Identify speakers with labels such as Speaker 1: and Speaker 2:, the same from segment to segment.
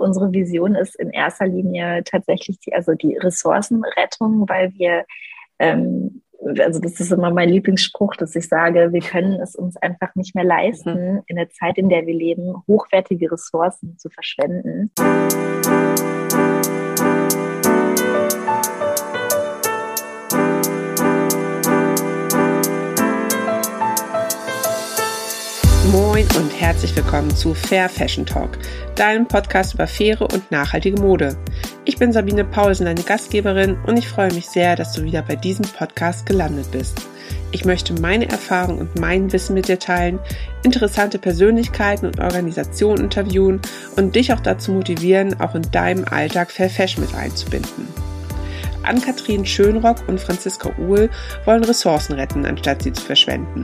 Speaker 1: Unsere Vision ist in erster Linie tatsächlich die, also die Ressourcenrettung, weil wir ähm, also das ist immer mein Lieblingsspruch, dass ich sage, wir können es uns einfach nicht mehr leisten, mhm. in der Zeit, in der wir leben, hochwertige Ressourcen zu verschwenden.
Speaker 2: Moin und herzlich willkommen zu Fair Fashion Talk, deinem Podcast über faire und nachhaltige Mode. Ich bin Sabine Paulsen, deine Gastgeberin und ich freue mich sehr, dass du wieder bei diesem Podcast gelandet bist. Ich möchte meine Erfahrung und mein Wissen mit dir teilen, interessante Persönlichkeiten und Organisationen interviewen und dich auch dazu motivieren, auch in deinem Alltag Fair Fashion mit einzubinden. Ann-Kathrin Schönrock und Franziska Uhl wollen Ressourcen retten, anstatt sie zu verschwenden.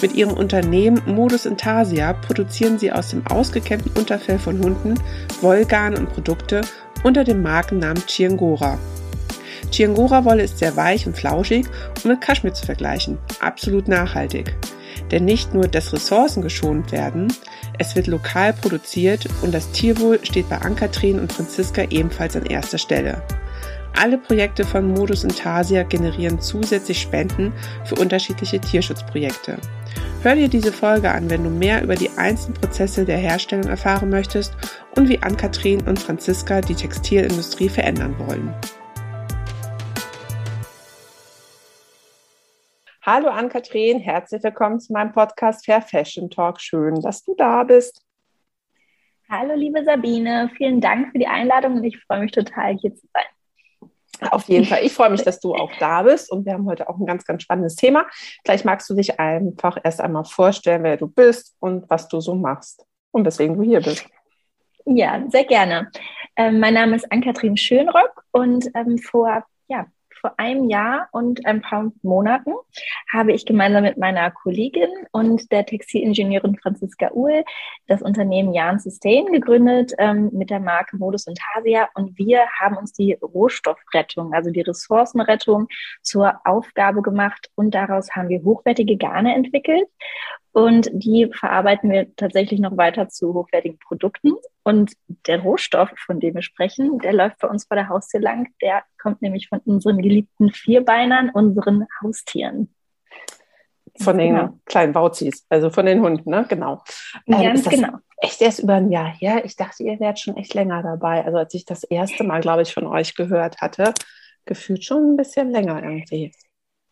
Speaker 2: Mit ihrem Unternehmen Modus Intasia produzieren sie aus dem ausgekämmten Unterfell von Hunden Wollgarn und Produkte unter dem Markennamen Chiangora. Chiangora-Wolle ist sehr weich und flauschig und mit Kaschmir zu vergleichen. Absolut nachhaltig. Denn nicht nur, dass Ressourcen geschont werden, es wird lokal produziert und das Tierwohl steht bei Ann-Kathrin und Franziska ebenfalls an erster Stelle. Alle Projekte von Modus Intasia generieren zusätzlich Spenden für unterschiedliche Tierschutzprojekte. Hör dir diese Folge an, wenn du mehr über die einzelnen Prozesse der Herstellung erfahren möchtest und wie Ann-Kathrin und Franziska die Textilindustrie verändern wollen. Hallo Ann-Kathrin, herzlich willkommen zu meinem Podcast Fair Fashion Talk. Schön, dass du da bist.
Speaker 1: Hallo liebe Sabine, vielen Dank für die Einladung und ich freue mich total hier zu sein.
Speaker 2: Auf jeden Fall. Ich freue mich, dass du auch da bist und wir haben heute auch ein ganz, ganz spannendes Thema. Gleich magst du dich einfach erst einmal vorstellen, wer du bist und was du so machst und weswegen du hier bist.
Speaker 1: Ja, sehr gerne. Ähm, mein Name ist Ann-Kathrin Schönrock und ähm, vor vor einem Jahr und ein paar Monaten habe ich gemeinsam mit meiner Kollegin und der Textilingenieurin Franziska Uhl das Unternehmen Jan Sustain gegründet ähm, mit der Marke Modus und Hasia und wir haben uns die Rohstoffrettung, also die Ressourcenrettung zur Aufgabe gemacht. Und daraus haben wir hochwertige Garne entwickelt und die verarbeiten wir tatsächlich noch weiter zu hochwertigen Produkten. Und der Rohstoff, von dem wir sprechen, der läuft bei uns vor der Haustür lang. Der kommt nämlich von unseren geliebten Vierbeinern, unseren Haustieren.
Speaker 2: Von den genau. kleinen Bauzis, also von den Hunden, ne? Genau.
Speaker 1: Ähm, Ganz genau.
Speaker 2: Echt erst über ein Jahr her. Ich dachte, ihr wärt schon echt länger dabei. Also als ich das erste Mal, glaube ich, von euch gehört hatte, gefühlt schon ein bisschen länger irgendwie.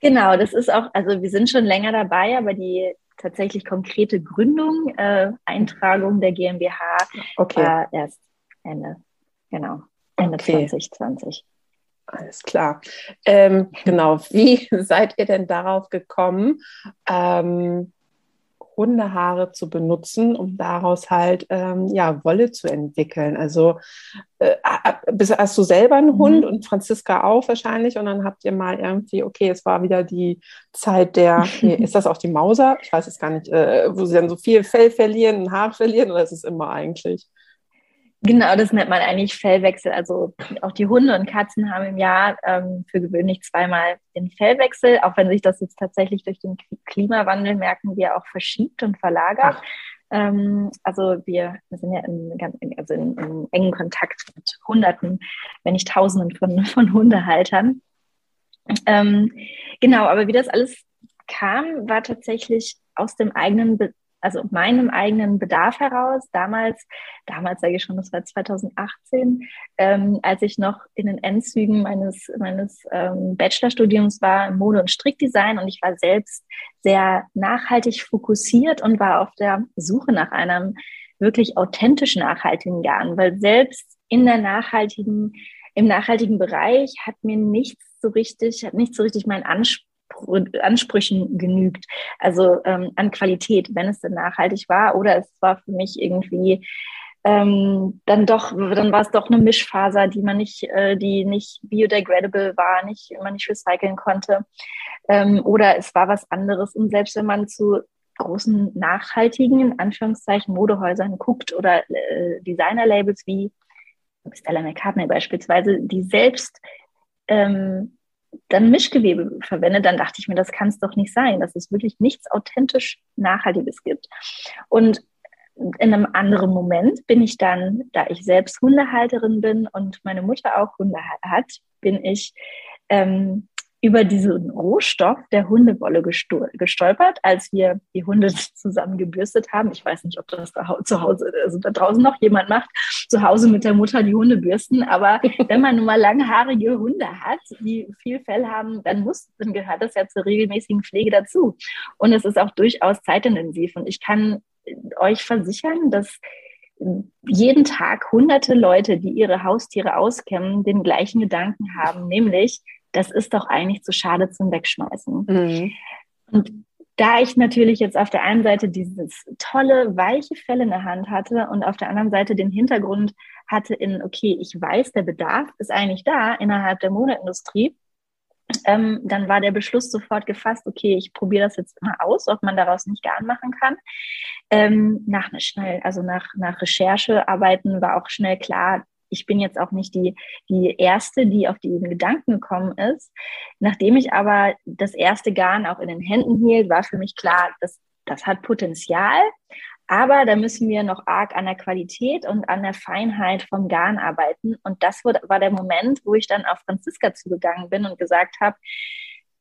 Speaker 1: Genau, das ist auch, also wir sind schon länger dabei, aber die tatsächlich konkrete Gründung, äh, Eintragung der GmbH okay. war erst Ende, genau, Ende okay. 2020.
Speaker 2: Alles klar. Ähm, genau, wie seid ihr denn darauf gekommen, ähm, Hundehaare zu benutzen, um daraus halt ähm, ja, Wolle zu entwickeln. Also äh, hast du selber einen mhm. Hund und Franziska auch wahrscheinlich und dann habt ihr mal irgendwie, okay, es war wieder die Zeit der, nee, ist das auch die Mauser? Ich weiß es gar nicht, äh, wo sie dann so viel Fell verlieren, ein Haar verlieren oder ist es immer eigentlich?
Speaker 1: Genau, das nennt man eigentlich Fellwechsel. Also auch die Hunde und Katzen haben im Jahr ähm, für gewöhnlich zweimal den Fellwechsel, auch wenn sich das jetzt tatsächlich durch den Klimawandel, merken wir, auch verschiebt und verlagert. Ähm, also wir, sind ja in, also in, in engen Kontakt mit Hunderten, wenn nicht Tausenden von, von Hundehaltern. Ähm, genau, aber wie das alles kam, war tatsächlich aus dem eigenen Be also meinem eigenen Bedarf heraus, damals, damals sage ich schon, das war 2018, ähm, als ich noch in den Endzügen meines, meines ähm, Bachelorstudiums war, Mode- und Strickdesign und ich war selbst sehr nachhaltig fokussiert und war auf der Suche nach einem wirklich authentisch nachhaltigen Garn, weil selbst in der nachhaltigen, im nachhaltigen Bereich hat mir nichts so richtig, hat nicht so richtig mein Anspruch Ansprüchen genügt, also ähm, an Qualität, wenn es denn nachhaltig war, oder es war für mich irgendwie ähm, dann doch, dann war es doch eine Mischfaser, die man nicht, äh, die nicht biodegradable war, nicht, man nicht recyceln konnte, ähm, oder es war was anderes. Und selbst wenn man zu großen nachhaltigen, in Anführungszeichen, Modehäusern guckt oder äh, Designer-Labels wie Stella McCartney beispielsweise, die selbst ähm, dann Mischgewebe verwende, dann dachte ich mir, das kann es doch nicht sein, dass es wirklich nichts authentisch Nachhaltiges gibt. Und in einem anderen Moment bin ich dann, da ich selbst Hundehalterin bin und meine Mutter auch Hunde hat, bin ich ähm, über diesen Rohstoff der Hundewolle gestolpert, als wir die Hunde zusammen gebürstet haben. Ich weiß nicht, ob das da zu Hause, also da draußen noch jemand macht, zu Hause mit der Mutter die Hunde bürsten. Aber wenn man nun mal langhaarige Hunde hat, die viel Fell haben, dann muss, dann gehört das ja zur regelmäßigen Pflege dazu. Und es ist auch durchaus zeitintensiv. Und ich kann euch versichern, dass jeden Tag hunderte Leute, die ihre Haustiere auskämmen, den gleichen Gedanken haben, nämlich das ist doch eigentlich zu schade zum Wegschmeißen. Mhm. Und da ich natürlich jetzt auf der einen Seite dieses tolle, weiche Fell in der Hand hatte und auf der anderen Seite den Hintergrund hatte in, okay, ich weiß, der Bedarf ist eigentlich da innerhalb der Modeindustrie, ähm, dann war der Beschluss sofort gefasst, okay, ich probiere das jetzt mal aus, ob man daraus nicht Garn machen kann. Ähm, nach schnell, also nach, nach Recherchearbeiten war auch schnell klar, ich bin jetzt auch nicht die, die Erste, die auf diesen Gedanken gekommen ist. Nachdem ich aber das erste Garn auch in den Händen hielt, war für mich klar, dass das hat Potenzial. Aber da müssen wir noch arg an der Qualität und an der Feinheit vom Garn arbeiten. Und das war der Moment, wo ich dann auf Franziska zugegangen bin und gesagt habe,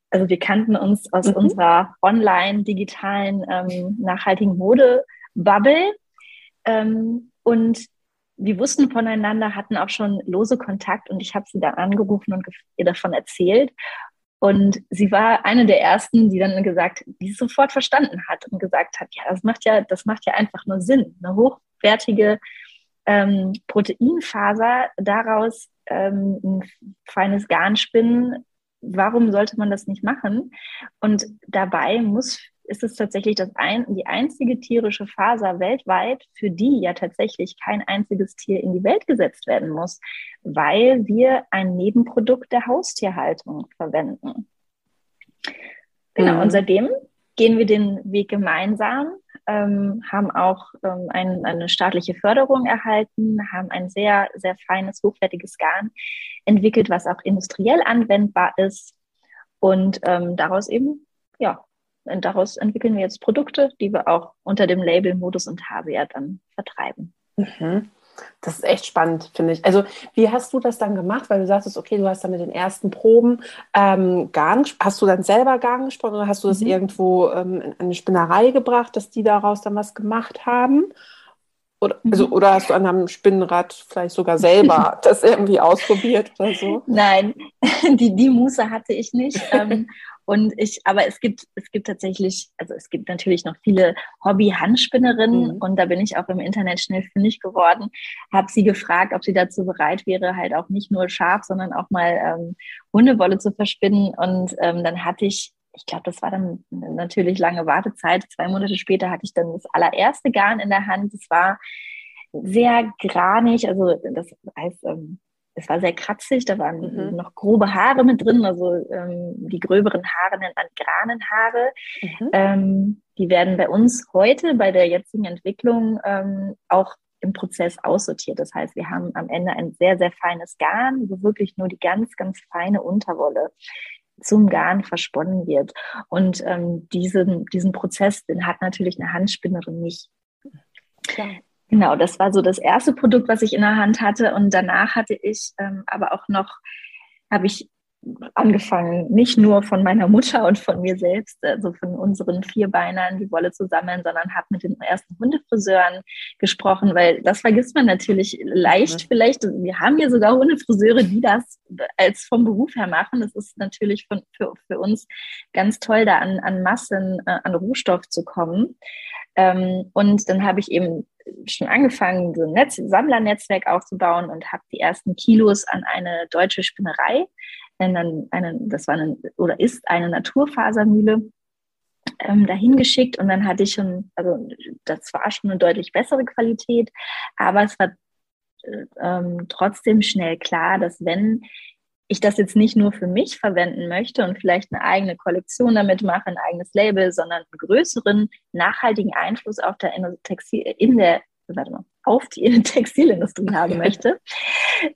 Speaker 1: also wir kannten uns aus mhm. unserer online digitalen ähm, nachhaltigen Mode-Bubble. Ähm, und wir wussten voneinander, hatten auch schon lose Kontakt und ich habe sie dann angerufen und ihr davon erzählt. Und sie war eine der ersten, die dann gesagt, die es sofort verstanden hat und gesagt hat, ja, das macht ja, das macht ja einfach nur Sinn. Eine hochwertige ähm, Proteinfaser, daraus ähm, ein feines Garn spinnen. Warum sollte man das nicht machen? Und dabei muss ist es tatsächlich das ein, die einzige tierische Faser weltweit, für die ja tatsächlich kein einziges Tier in die Welt gesetzt werden muss, weil wir ein Nebenprodukt der Haustierhaltung verwenden. Genau, mhm. und seitdem gehen wir den Weg gemeinsam, ähm, haben auch ähm, ein, eine staatliche Förderung erhalten, haben ein sehr, sehr feines, hochwertiges Garn entwickelt, was auch industriell anwendbar ist und ähm, daraus eben ja, und daraus entwickeln wir jetzt Produkte, die wir auch unter dem Label Modus und Havia dann vertreiben.
Speaker 2: Mhm. Das ist echt spannend, finde ich. Also, wie hast du das dann gemacht? Weil du sagtest, okay, du hast dann mit den ersten Proben ähm, Garn, hast du dann selber Garn gesponnen oder hast du das mhm. irgendwo ähm, in eine Spinnerei gebracht, dass die daraus dann was gemacht haben? Oder, mhm. also, oder hast du an einem Spinnrad vielleicht sogar selber das irgendwie ausprobiert oder so?
Speaker 1: Nein, die, die Muße hatte ich nicht. Ähm, und ich, aber es gibt, es gibt tatsächlich, also es gibt natürlich noch viele Hobby-Handspinnerinnen mhm. und da bin ich auch im Internet schnell fündig geworden. Habe sie gefragt, ob sie dazu bereit wäre, halt auch nicht nur Schaf, sondern auch mal ähm, Hundewolle zu verspinnen. Und ähm, dann hatte ich ich glaube, das war dann natürlich lange Wartezeit. Zwei Monate später hatte ich dann das allererste Garn in der Hand. Es war sehr granig, also das heißt, ähm, es war sehr kratzig, da waren mhm. noch grobe Haare mit drin, also ähm, die gröberen Haare nennt man Granenhaare. Mhm. Ähm, die werden bei uns heute bei der jetzigen Entwicklung ähm, auch im Prozess aussortiert. Das heißt, wir haben am Ende ein sehr, sehr feines Garn, wo wirklich nur die ganz, ganz feine Unterwolle zum Garn versponnen wird. Und ähm, diesen, diesen Prozess, den hat natürlich eine Handspinnerin nicht. Klar. Genau, das war so das erste Produkt, was ich in der Hand hatte. Und danach hatte ich ähm, aber auch noch, habe ich angefangen, nicht nur von meiner Mutter und von mir selbst, also von unseren Vierbeinern die Wolle zu sammeln, sondern habe mit den ersten Hundefriseuren gesprochen, weil das vergisst man natürlich leicht mhm. vielleicht. Wir haben ja sogar Hundefriseure, die das als vom Beruf her machen. Das ist natürlich von, für, für uns ganz toll, da an, an Massen, äh, an Rohstoff zu kommen. Ähm, und dann habe ich eben schon angefangen, so ein Netz, Sammlernetzwerk aufzubauen und habe die ersten Kilos an eine deutsche Spinnerei, eine, eine, das war eine, oder ist eine Naturfasermühle, ähm, dahin geschickt. Und dann hatte ich schon, also das war schon eine deutlich bessere Qualität, aber es war äh, ähm, trotzdem schnell klar, dass wenn ich das jetzt nicht nur für mich verwenden möchte und vielleicht eine eigene Kollektion damit mache, ein eigenes Label, sondern einen größeren, nachhaltigen Einfluss auf der Textil, in der, warte mal, auf die Textilindustrie haben möchte.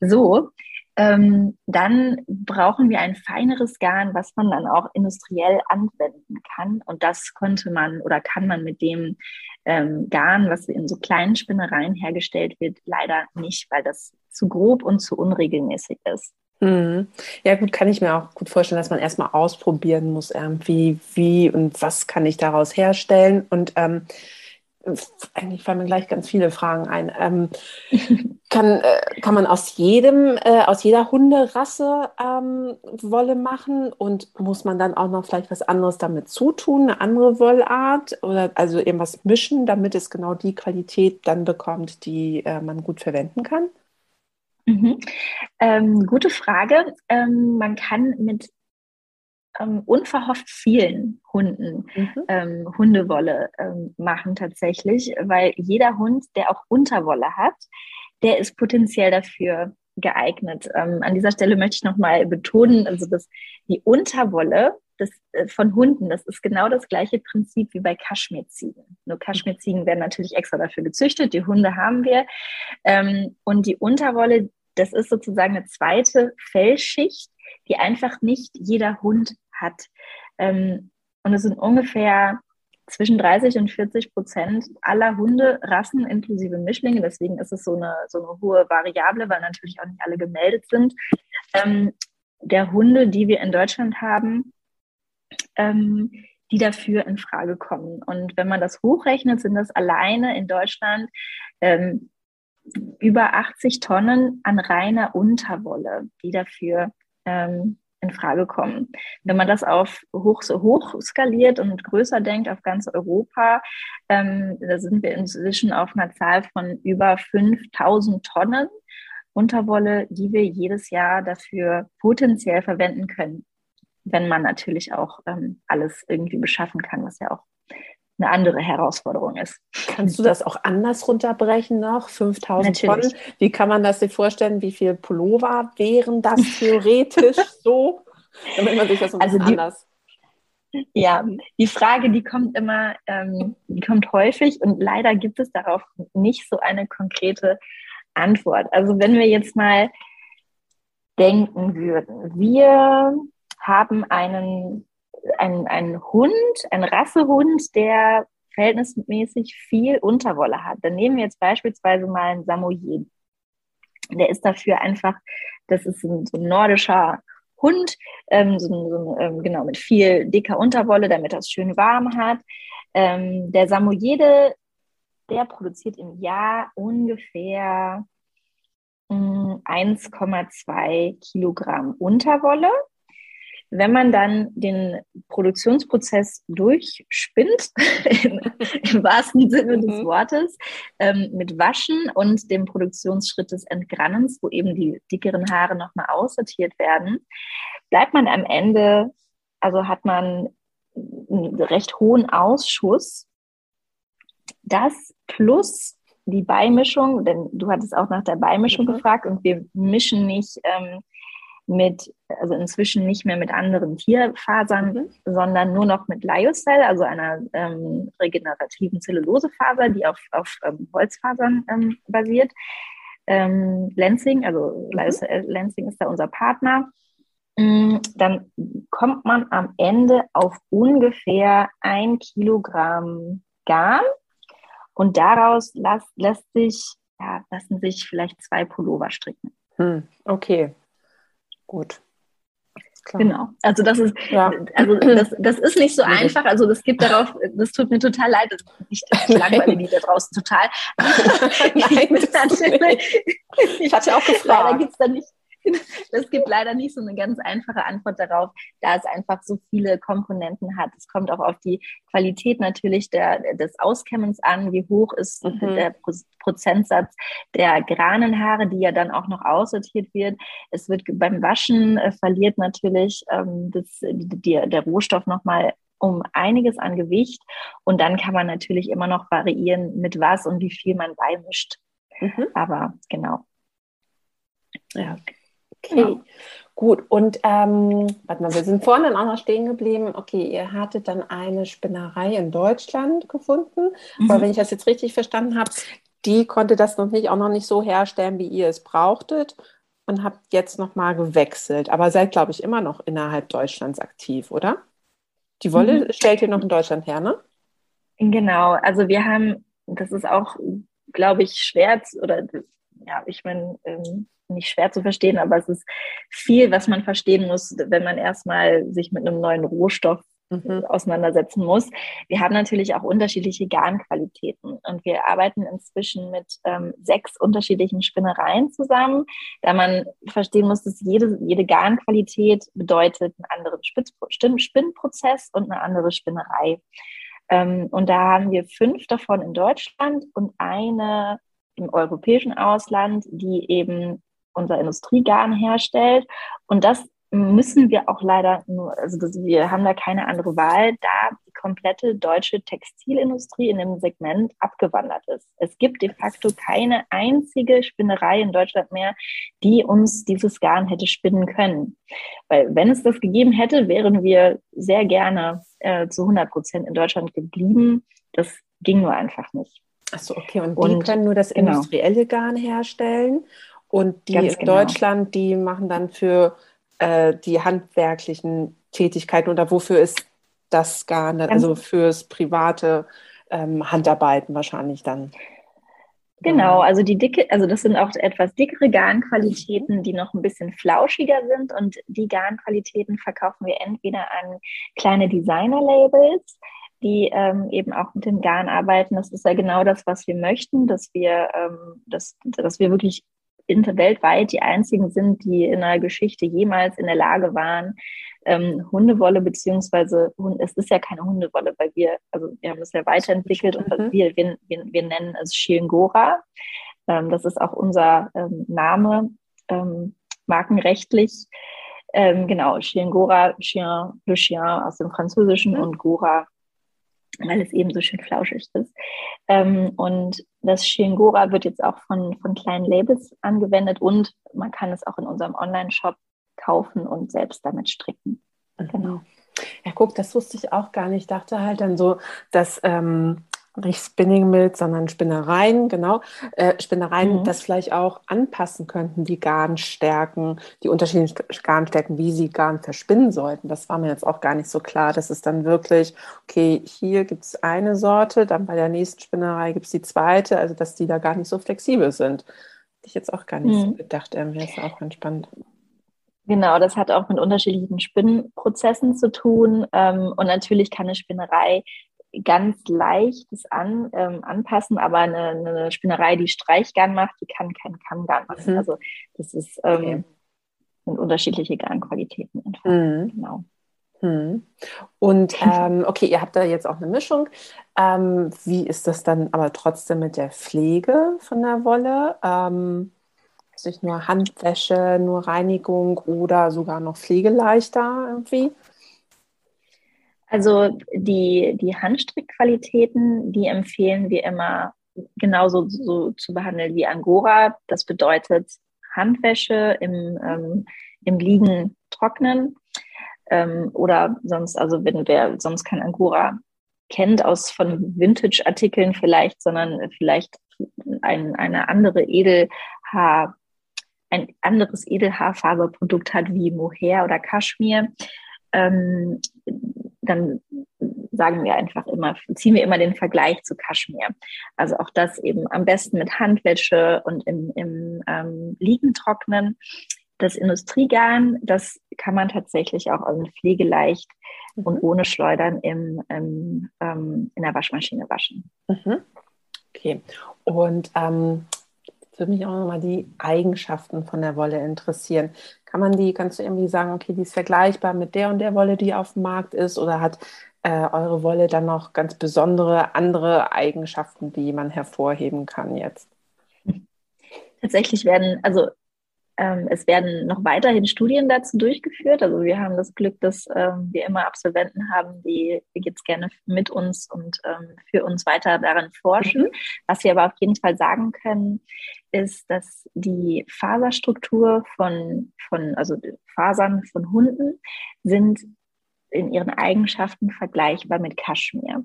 Speaker 1: So, ähm, dann brauchen wir ein feineres Garn, was man dann auch industriell anwenden kann. Und das konnte man oder kann man mit dem ähm, Garn, was in so kleinen Spinnereien hergestellt wird, leider nicht, weil das zu grob und zu unregelmäßig ist.
Speaker 2: Mhm. Ja, gut, kann ich mir auch gut vorstellen, dass man erstmal ausprobieren muss, irgendwie, wie und was kann ich daraus herstellen. Und ähm, eigentlich fallen mir gleich ganz viele Fragen ein. Ähm, kann, äh, kann man aus jedem, äh, aus jeder Hunderasse ähm, Wolle machen und muss man dann auch noch vielleicht was anderes damit zutun, eine andere Wollart oder also irgendwas mischen, damit es genau die Qualität dann bekommt, die äh, man gut verwenden kann?
Speaker 1: Mhm. Ähm, gute Frage. Ähm, man kann mit ähm, unverhofft vielen Hunden mhm. ähm, Hundewolle ähm, machen tatsächlich, weil jeder Hund, der auch Unterwolle hat, der ist potenziell dafür geeignet. Ähm, an dieser Stelle möchte ich nochmal betonen, also dass die Unterwolle das, äh, von Hunden, das ist genau das gleiche Prinzip wie bei Kaschmirziegen. Nur Kaschmirziegen werden natürlich extra dafür gezüchtet, die Hunde haben wir. Ähm, und die Unterwolle, das ist sozusagen eine zweite Fellschicht, die einfach nicht jeder Hund hat. Ähm, und es sind ungefähr zwischen 30 und 40 Prozent aller Hunderassen inklusive Mischlinge. Deswegen ist es so eine, so eine hohe Variable, weil natürlich auch nicht alle gemeldet sind. Ähm, der Hunde, die wir in Deutschland haben, ähm, die dafür in Frage kommen. Und wenn man das hochrechnet, sind das alleine in Deutschland ähm, über 80 Tonnen an reiner Unterwolle, die dafür ähm, in Frage kommen. Wenn man das auf hoch, so hoch skaliert und größer denkt auf ganz Europa, ähm, da sind wir inzwischen auf einer Zahl von über 5000 Tonnen Unterwolle, die wir jedes Jahr dafür potenziell verwenden können, wenn man natürlich auch ähm, alles irgendwie beschaffen kann, was ja auch eine andere Herausforderung ist.
Speaker 2: Kannst du das auch anders runterbrechen noch? 5000 Tonnen? Wie kann man das sich vorstellen? Wie viel Pullover wären das theoretisch so? Damit man sich das ein also bisschen anders.
Speaker 1: Ja, die Frage, die kommt immer, ähm, die kommt häufig und leider gibt es darauf nicht so eine konkrete Antwort. Also wenn wir jetzt mal denken würden, wir haben einen ein, ein Hund, ein Rassehund, der verhältnismäßig viel Unterwolle hat. Dann nehmen wir jetzt beispielsweise mal einen Samoyed. Der ist dafür einfach, das ist ein, so ein nordischer Hund, ähm, so, so, ähm, genau, mit viel dicker Unterwolle, damit es schön warm hat. Ähm, der Samoyede, der produziert im Jahr ungefähr 1,2 mm, Kilogramm Unterwolle. Wenn man dann den Produktionsprozess durchspinnt, im, im wahrsten Sinne des mhm. Wortes, ähm, mit Waschen und dem Produktionsschritt des Entgrannens, wo eben die dickeren Haare nochmal aussortiert werden, bleibt man am Ende, also hat man einen recht hohen Ausschuss. Das plus die Beimischung, denn du hattest auch nach der Beimischung mhm. gefragt und wir mischen nicht ähm, mit, also inzwischen nicht mehr mit anderen Tierfasern, mhm. sondern nur noch mit Lyocell, also einer ähm, regenerativen Zellulosefaser, die auf, auf ähm, Holzfasern ähm, basiert. Ähm, Lansing, also mhm. Lyocell, Lansing ist da unser Partner. Mm, dann kommt man am Ende auf ungefähr ein Kilogramm Garn und daraus lässt, lässt sich, ja, lassen sich vielleicht zwei Pullover stricken.
Speaker 2: Hm, okay, Gut.
Speaker 1: Klar. Genau. Also das ist, ja. also das, das ist nicht so einfach. Also das gibt darauf, das tut mir total leid. Das ist nicht, ich langweile die da draußen total. Nein, ich, hatte auch gefragt. Da gibt es dann nicht, es gibt leider nicht so eine ganz einfache Antwort darauf, da es einfach so viele Komponenten hat. Es kommt auch auf die Qualität natürlich der, des Auskämmens an, wie hoch ist mhm. der Prozentsatz der Granenhaare, die ja dann auch noch aussortiert wird. Es wird beim Waschen äh, verliert natürlich ähm, das, die, der Rohstoff nochmal um einiges an Gewicht. Und dann kann man natürlich immer noch variieren, mit was und wie viel man beimischt. Mhm. Aber genau.
Speaker 2: Ja, Okay, ja. gut. Und ähm, warte mal, wir sind vorhin auch noch stehen geblieben. Okay, ihr hattet dann eine Spinnerei in Deutschland gefunden. Mhm. Aber wenn ich das jetzt richtig verstanden habe, die konnte das noch nicht auch noch nicht so herstellen, wie ihr es brauchtet und habt jetzt nochmal gewechselt. Aber seid, glaube ich, immer noch innerhalb Deutschlands aktiv, oder? Die Wolle mhm. stellt ihr noch in Deutschland her, ne?
Speaker 1: Genau, also wir haben, das ist auch, glaube ich, schwer oder ja, ich meine, ähm, nicht schwer zu verstehen, aber es ist viel, was man verstehen muss, wenn man erstmal sich mit einem neuen Rohstoff mhm. auseinandersetzen muss. Wir haben natürlich auch unterschiedliche Garnqualitäten und wir arbeiten inzwischen mit ähm, sechs unterschiedlichen Spinnereien zusammen, da man verstehen muss, dass jede, jede Garnqualität bedeutet einen anderen Spinnprozess und eine andere Spinnerei. Ähm, und da haben wir fünf davon in Deutschland und eine im europäischen Ausland, die eben unser Industriegarn herstellt. Und das müssen wir auch leider nur, also das, wir haben da keine andere Wahl, da die komplette deutsche Textilindustrie in dem Segment abgewandert ist. Es gibt de facto keine einzige Spinnerei in Deutschland mehr, die uns dieses Garn hätte spinnen können. Weil wenn es das gegeben hätte, wären wir sehr gerne äh, zu 100 Prozent in Deutschland geblieben. Das ging nur einfach nicht.
Speaker 2: Achso, okay. Und, und die können nur das genau. industrielle Garn herstellen. Und die in genau. Deutschland, die machen dann für äh, die handwerklichen Tätigkeiten oder wofür ist das gar nicht, also fürs private ähm, Handarbeiten wahrscheinlich dann.
Speaker 1: Genau, also die dicke, also das sind auch etwas dickere Garnqualitäten, die noch ein bisschen flauschiger sind und die Garnqualitäten verkaufen wir entweder an kleine Designer-Labels, die ähm, eben auch mit dem Garn arbeiten. Das ist ja genau das, was wir möchten, dass wir, ähm, dass, dass wir wirklich weltweit die einzigen sind, die in der Geschichte jemals in der Lage waren, ähm, Hundewolle beziehungsweise es ist ja keine Hundewolle, weil wir, also wir haben es ja weiterentwickelt und mhm. wir, wir, wir, wir nennen es Shilngora. Ähm, das ist auch unser ähm, Name, ähm, markenrechtlich. Ähm, genau, Shilngora, Chien, Le Chien aus dem Französischen mhm. und Gora weil es eben so schön flauschig ist. Ähm, und das Shingora wird jetzt auch von, von kleinen Labels angewendet und man kann es auch in unserem Online-Shop kaufen und selbst damit stricken.
Speaker 2: Mhm. Genau. Ja, guck, das wusste ich auch gar nicht. Ich dachte halt dann so, dass ähm, nicht Spinning Mills, sondern Spinnereien, genau, äh, Spinnereien mhm. das vielleicht auch anpassen könnten, die Garnstärken, die unterschiedlichen Garnstärken, wie sie Garn verspinnen sollten. Das war mir jetzt auch gar nicht so klar. Das ist dann wirklich, okay, hier gibt es eine Sorte, dann bei der nächsten Spinnerei gibt es die zweite, also dass die da gar nicht so flexibel sind. Hätte ich jetzt auch gar nicht mhm. so gedacht, irgendwie ist auch ganz spannend.
Speaker 1: Genau, das hat auch mit unterschiedlichen Spinnprozessen zu tun. Ähm, und natürlich kann eine Spinnerei ganz leichtes an, ähm, anpassen, aber eine, eine, Spinnerei, die Streichgarn macht, die kann kein Kammgarn machen. Mhm. Also das ist ähm, okay. sind unterschiedliche Garnqualitäten einfach. Mhm. Genau.
Speaker 2: Mhm. Und ähm, okay, ihr habt da jetzt auch eine Mischung. Ähm, wie ist das dann aber trotzdem mit der Pflege von der Wolle? Ähm, nicht nur Handwäsche, nur Reinigung oder sogar noch pflegeleichter irgendwie?
Speaker 1: Also die, die Handstrickqualitäten, die empfehlen wir immer genauso so zu behandeln wie Angora. Das bedeutet Handwäsche im, ähm, im Liegen trocknen ähm, oder sonst, also wenn wer sonst kein Angora kennt aus von Vintage-Artikeln vielleicht, sondern vielleicht ein, eine andere Edelhaar, ein anderes Edelhaarfaserprodukt hat wie Mohair oder Kaschmir, ähm, dann sagen wir einfach immer, ziehen wir immer den Vergleich zu Kaschmir. Also auch das eben am besten mit Handwäsche und im, im ähm, Liegen trocknen. Das Industriegarn, das kann man tatsächlich auch also pflegeleicht mhm. und ohne Schleudern im, im ähm, in der Waschmaschine waschen.
Speaker 2: Mhm. Okay. Und ähm, würde mich auch nochmal die Eigenschaften von der Wolle interessieren. Kann man die, kannst du irgendwie sagen, okay, die ist vergleichbar mit der und der Wolle, die auf dem Markt ist, oder hat äh, eure Wolle dann noch ganz besondere andere Eigenschaften, die man hervorheben kann jetzt?
Speaker 1: Tatsächlich werden, also es werden noch weiterhin Studien dazu durchgeführt. Also wir haben das Glück, dass ähm, wir immer Absolventen haben, die jetzt gerne mit uns und ähm, für uns weiter daran forschen. Mhm. Was wir aber auf jeden Fall sagen können, ist, dass die Faserstruktur von, von also Fasern von Hunden sind in ihren Eigenschaften vergleichbar mit Kaschmir.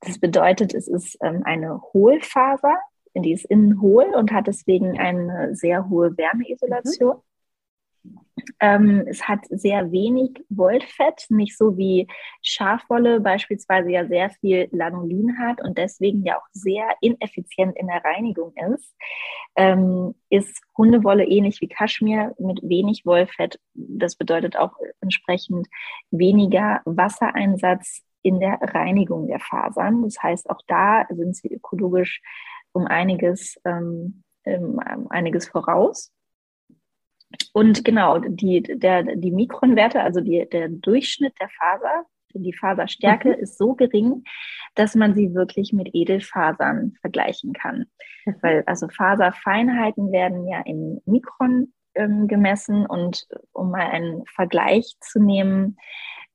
Speaker 1: Das bedeutet, es ist ähm, eine Hohlfaser, die ist innen hohl und hat deswegen eine sehr hohe Wärmeisolation. Mhm. Ähm, es hat sehr wenig Wollfett, nicht so wie Schafwolle beispielsweise ja sehr viel Lanolin hat und deswegen ja auch sehr ineffizient in der Reinigung ist. Ähm, ist Hundewolle ähnlich wie Kaschmir mit wenig Wollfett. Das bedeutet auch entsprechend weniger Wassereinsatz in der Reinigung der Fasern. Das heißt, auch da sind sie ökologisch um einiges, ähm, um einiges voraus. Und genau, die, der, die Mikronwerte, also die, der Durchschnitt der Faser, die Faserstärke mhm. ist so gering, dass man sie wirklich mit Edelfasern vergleichen kann. Mhm. Weil also Faserfeinheiten werden ja in Mikron ähm, gemessen und um mal einen Vergleich zu nehmen,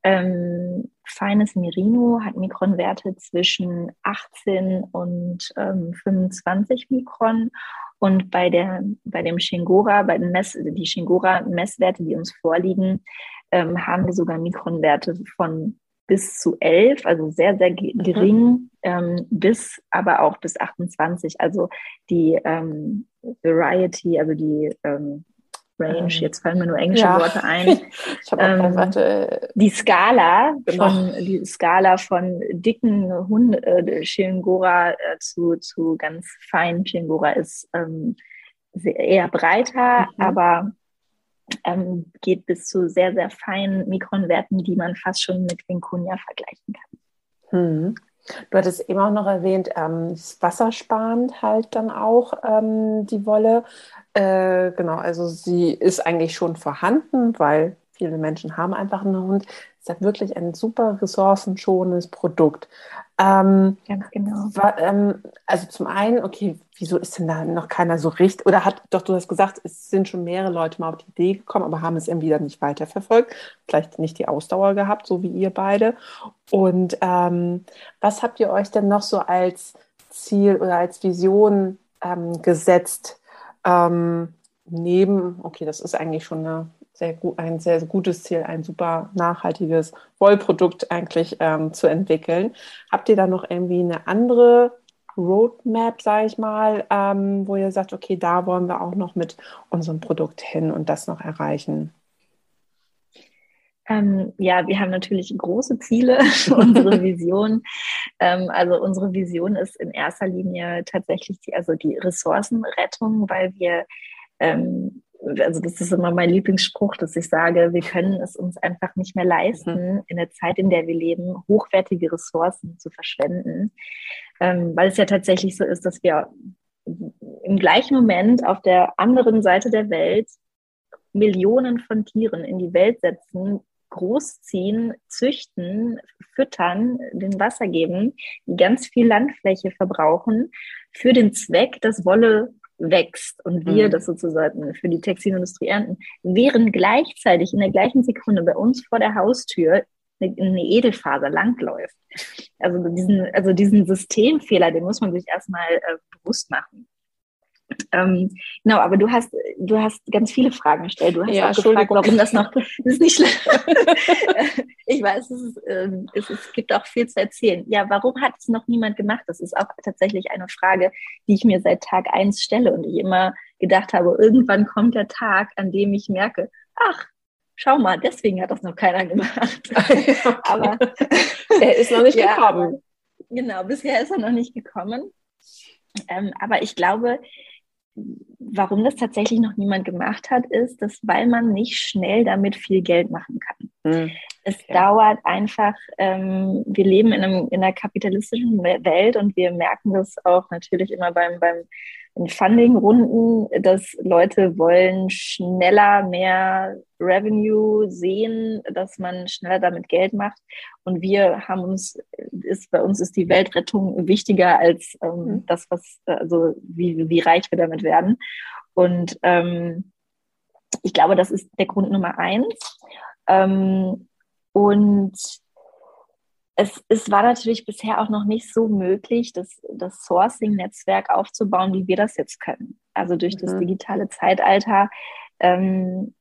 Speaker 1: ähm, feines Merino hat Mikronwerte zwischen 18 und ähm, 25 Mikron und bei, der, bei dem Shingora, bei den Mess, die Shingora-Messwerte, die uns vorliegen, ähm, haben wir sogar Mikronwerte von bis zu 11, also sehr, sehr mhm. gering, mhm. ähm, bis aber auch bis 28. Also die ähm, Variety, also die ähm, Range, ähm, jetzt fallen mir nur englische ja. Worte ein. ich habe ähm, Warte. Die Skala genau. von die Skala von dicken Hunde äh, Shilngora äh, zu, zu ganz feinen Shilngora ist ähm, sehr, eher breiter, mhm. aber ähm, geht bis zu sehr, sehr feinen Mikronwerten, die man fast schon mit Vincunia vergleichen kann.
Speaker 2: Mhm. Du hattest eben auch noch erwähnt, ähm, wassersparend halt dann auch ähm, die Wolle. Äh, genau, also sie ist eigentlich schon vorhanden, weil viele Menschen haben einfach einen Hund. Ist ja wirklich ein super ressourcenschonendes Produkt. Ähm,
Speaker 1: Ganz genau.
Speaker 2: War, ähm, also zum einen, okay, wieso ist denn da noch keiner so richtig, oder hat, doch du hast gesagt, es sind schon mehrere Leute mal auf die Idee gekommen, aber haben es irgendwie dann nicht weiterverfolgt, vielleicht nicht die Ausdauer gehabt, so wie ihr beide. Und ähm, was habt ihr euch denn noch so als Ziel oder als Vision ähm, gesetzt? Ähm, neben, okay, das ist eigentlich schon eine sehr gut, ein sehr gutes Ziel, ein super nachhaltiges Wollprodukt eigentlich ähm, zu entwickeln. Habt ihr da noch irgendwie eine andere Roadmap, sage ich mal, ähm, wo ihr sagt, okay, da wollen wir auch noch mit unserem Produkt hin und das noch erreichen?
Speaker 1: Ähm, ja, wir haben natürlich große Ziele, unsere Vision. ähm, also unsere Vision ist in erster Linie tatsächlich die, also die Ressourcenrettung, weil wir ähm, also das ist immer mein Lieblingsspruch, dass ich sage, wir können es uns einfach nicht mehr leisten, mhm. in der Zeit, in der wir leben, hochwertige Ressourcen zu verschwenden. Ähm, weil es ja tatsächlich so ist, dass wir im gleichen Moment auf der anderen Seite der Welt Millionen von Tieren in die Welt setzen, großziehen, züchten, füttern, den Wasser geben, die ganz viel Landfläche verbrauchen für den Zweck, dass Wolle wächst und wir mhm. das sozusagen für die Textilindustrie ernten, während gleichzeitig in der gleichen Sekunde bei uns vor der Haustür eine, eine Edelfaser langläuft. Also diesen, also diesen Systemfehler, den muss man sich erstmal äh, bewusst machen. Ähm, genau, aber du hast, du hast ganz viele Fragen gestellt. Du hast ja, auch gefragt, warum das noch, das ist nicht schlimm. ich weiß, es, ist, äh, es, es, gibt auch viel zu erzählen. Ja, warum hat es noch niemand gemacht? Das ist auch tatsächlich eine Frage, die ich mir seit Tag eins stelle und ich immer gedacht habe, irgendwann kommt der Tag, an dem ich merke, ach, schau mal, deswegen hat das noch keiner gemacht. okay. Aber
Speaker 2: er ist noch nicht ja, gekommen.
Speaker 1: Genau, bisher ist er noch nicht gekommen. Ähm, aber ich glaube, warum das tatsächlich noch niemand gemacht hat, ist, dass weil man nicht schnell damit viel Geld machen kann. Mhm. Es okay. dauert einfach, ähm, wir leben in, einem, in einer kapitalistischen Welt und wir merken das auch natürlich immer beim, beim in Funding-Runden, dass Leute wollen schneller mehr Revenue sehen, dass man schneller damit Geld macht. Und wir haben uns, ist, bei uns ist die Weltrettung wichtiger als ähm, mhm. das, was, also wie, wie reich wir damit werden. Und ähm, ich glaube, das ist der Grund Nummer eins. Ähm, und es, es war natürlich bisher auch noch nicht so möglich, das, das Sourcing-Netzwerk aufzubauen, wie wir das jetzt können. Also durch mhm. das digitale Zeitalter ähm,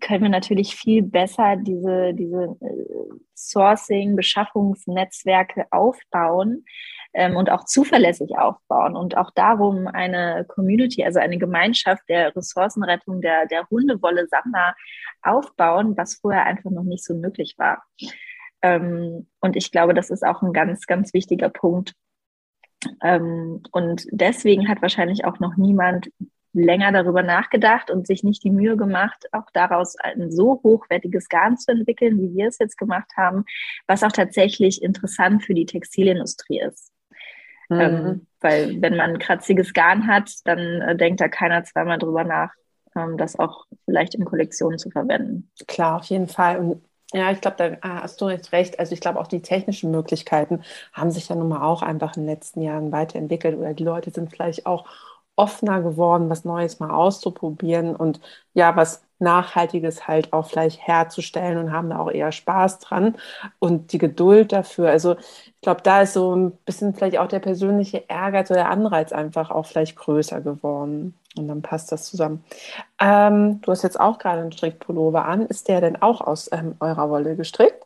Speaker 1: können wir natürlich viel besser diese, diese äh, Sourcing, Beschaffungsnetzwerke aufbauen ähm, und auch zuverlässig aufbauen und auch darum eine Community, also eine Gemeinschaft der Ressourcenrettung der, der Hundewolle-Sammler aufbauen, was vorher einfach noch nicht so möglich war. Ähm, und ich glaube, das ist auch ein ganz, ganz wichtiger Punkt. Ähm, und deswegen hat wahrscheinlich auch noch niemand länger darüber nachgedacht und sich nicht die Mühe gemacht, auch daraus ein so hochwertiges Garn zu entwickeln, wie wir es jetzt gemacht haben, was auch tatsächlich interessant für die Textilindustrie ist. Mhm. Ähm, weil wenn man kratziges Garn hat, dann äh, denkt da keiner zweimal drüber nach, ähm, das auch vielleicht in Kollektionen zu verwenden.
Speaker 2: Klar, auf jeden Fall. Und ja, ich glaube, da ah, hast du recht. Also ich glaube, auch die technischen Möglichkeiten haben sich ja nun mal auch einfach in den letzten Jahren weiterentwickelt oder die Leute sind vielleicht auch offener geworden, was Neues mal auszuprobieren und ja, was Nachhaltiges halt auch vielleicht herzustellen und haben da auch eher Spaß dran und die Geduld dafür. Also ich glaube, da ist so ein bisschen vielleicht auch der persönliche Ehrgeiz oder der Anreiz einfach auch vielleicht größer geworden. Und dann passt das zusammen. Ähm, du hast jetzt auch gerade einen Strickpullover an. Ist der denn auch aus ähm, eurer Wolle gestrickt?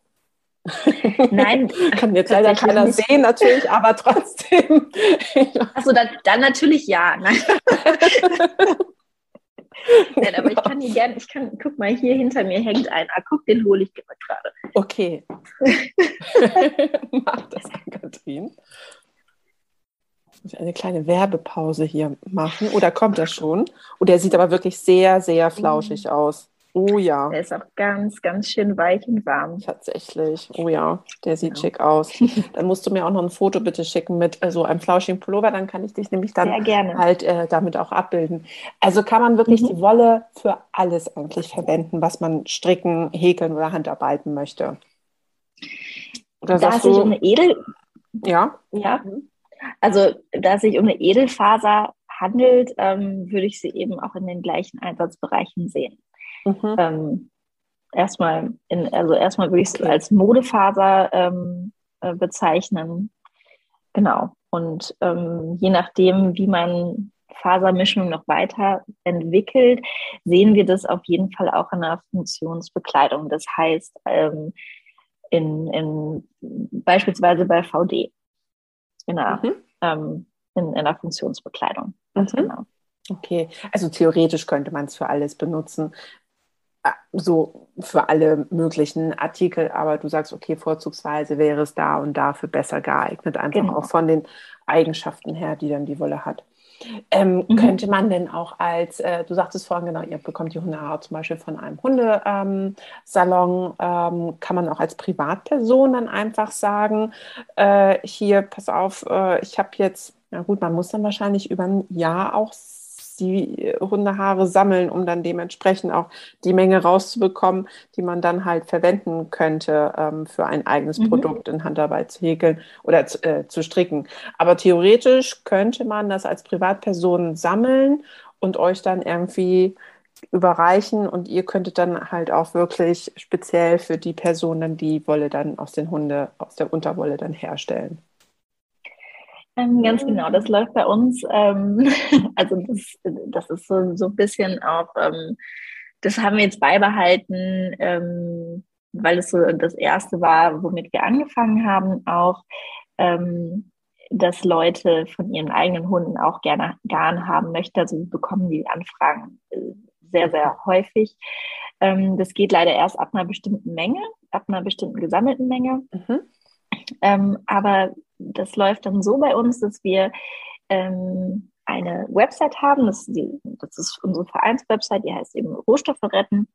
Speaker 1: Nein,
Speaker 2: kann jetzt leider keiner nicht. sehen, natürlich, aber trotzdem.
Speaker 1: Achso, dann, dann natürlich ja. Nein. Nein, aber ich kann hier gerne, ich kann, guck mal, hier hinter mir hängt einer. Guck, den hole ich gerade.
Speaker 2: Okay. Mach das, Katrin. Muss ich eine kleine Werbepause hier machen? Oder kommt er schon? Und der sieht aber wirklich sehr, sehr flauschig mhm. aus. Oh ja.
Speaker 1: Der ist auch ganz, ganz schön weich und warm.
Speaker 2: Tatsächlich. Oh ja, der sieht ja. schick aus. Dann musst du mir auch noch ein Foto bitte schicken mit äh, so einem flauschigen Pullover, dann kann ich dich nämlich dann halt äh, damit auch abbilden. Also kann man wirklich mhm. die Wolle für alles eigentlich verwenden, was man stricken, häkeln oder handarbeiten möchte.
Speaker 1: Oder da es sich um eine Edel...
Speaker 2: Ja.
Speaker 1: Ja. Also da es sich um eine Edelfaser handelt, ähm, würde ich sie eben auch in den gleichen Einsatzbereichen sehen. Mhm. Ähm, erstmal, in, also erstmal würde ich es als Modefaser ähm, äh, bezeichnen. Genau. Und ähm, je nachdem, wie man Fasermischung noch weiter entwickelt, sehen wir das auf jeden Fall auch in der Funktionsbekleidung. Das heißt, ähm, in, in, beispielsweise bei VD, in der, mhm. ähm, in, in der Funktionsbekleidung.
Speaker 2: Mhm. Genau. Okay, also theoretisch könnte man es für alles benutzen so für alle möglichen Artikel, aber du sagst, okay, vorzugsweise wäre es da und dafür besser geeignet, einfach genau. auch von den Eigenschaften her, die dann die Wolle hat. Ähm, mhm. Könnte man denn auch als, äh, du sagtest vorhin genau, ihr bekommt die Hundehaare zum Beispiel von einem Hundesalon, ähm, ähm, kann man auch als Privatperson dann einfach sagen, äh, hier, pass auf, äh, ich habe jetzt, na gut, man muss dann wahrscheinlich über ein Jahr auch die Hundehaare sammeln, um dann dementsprechend auch die Menge rauszubekommen, die man dann halt verwenden könnte ähm, für ein eigenes mhm. Produkt in Handarbeit zu häkeln oder zu, äh, zu stricken. Aber theoretisch könnte man das als Privatperson sammeln und euch dann irgendwie überreichen und ihr könntet dann halt auch wirklich speziell für die Person dann die Wolle dann aus den Hunde, aus der Unterwolle dann herstellen.
Speaker 1: Ähm, ganz genau, das läuft bei uns. Ähm, also das, das ist so, so ein bisschen auch, ähm, das haben wir jetzt beibehalten, ähm, weil es so das erste war, womit wir angefangen haben, auch, ähm, dass Leute von ihren eigenen Hunden auch gerne Garn haben möchten. Also wir bekommen die Anfragen äh, sehr, sehr häufig. Ähm, das geht leider erst ab einer bestimmten Menge, ab einer bestimmten gesammelten Menge. Mhm. Ähm, aber das läuft dann so bei uns, dass wir ähm, eine Website haben. Das, die, das ist unsere Vereinswebsite, die heißt eben Rohstoffe retten.